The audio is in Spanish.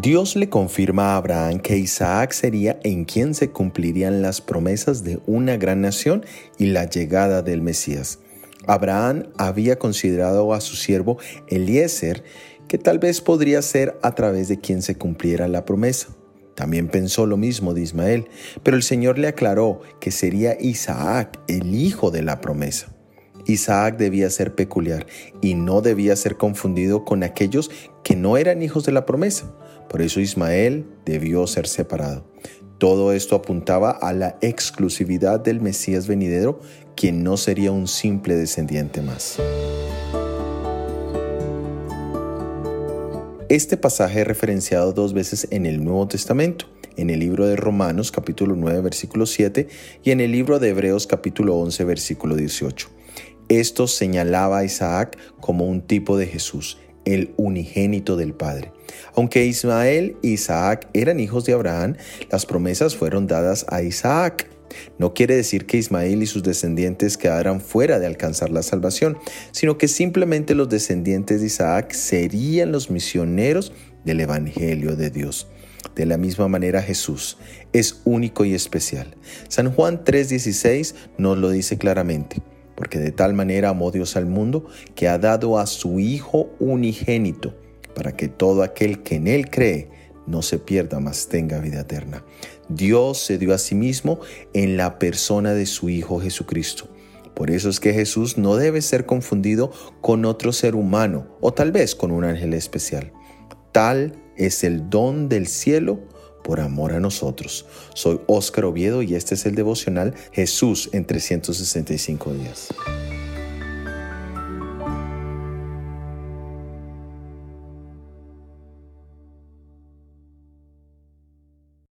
Dios le confirma a Abraham que Isaac sería en quien se cumplirían las promesas de una gran nación y la llegada del Mesías. Abraham había considerado a su siervo Eliezer que tal vez podría ser a través de quien se cumpliera la promesa. También pensó lo mismo de Ismael, pero el Señor le aclaró que sería Isaac el hijo de la promesa. Isaac debía ser peculiar y no debía ser confundido con aquellos que no eran hijos de la promesa. Por eso Ismael debió ser separado. Todo esto apuntaba a la exclusividad del Mesías venidero, quien no sería un simple descendiente más. Este pasaje es referenciado dos veces en el Nuevo Testamento, en el libro de Romanos capítulo 9 versículo 7 y en el libro de Hebreos capítulo 11 versículo 18. Esto señalaba a Isaac como un tipo de Jesús, el unigénito del Padre. Aunque Ismael e Isaac eran hijos de Abraham, las promesas fueron dadas a Isaac. No quiere decir que Ismael y sus descendientes quedaran fuera de alcanzar la salvación, sino que simplemente los descendientes de Isaac serían los misioneros del Evangelio de Dios. De la misma manera Jesús es único y especial. San Juan 3:16 nos lo dice claramente porque de tal manera amó Dios al mundo que ha dado a su Hijo unigénito, para que todo aquel que en Él cree no se pierda, mas tenga vida eterna. Dios se dio a sí mismo en la persona de su Hijo Jesucristo. Por eso es que Jesús no debe ser confundido con otro ser humano o tal vez con un ángel especial. Tal es el don del cielo por amor a nosotros. Soy Óscar Oviedo y este es el devocional Jesús en 365 días.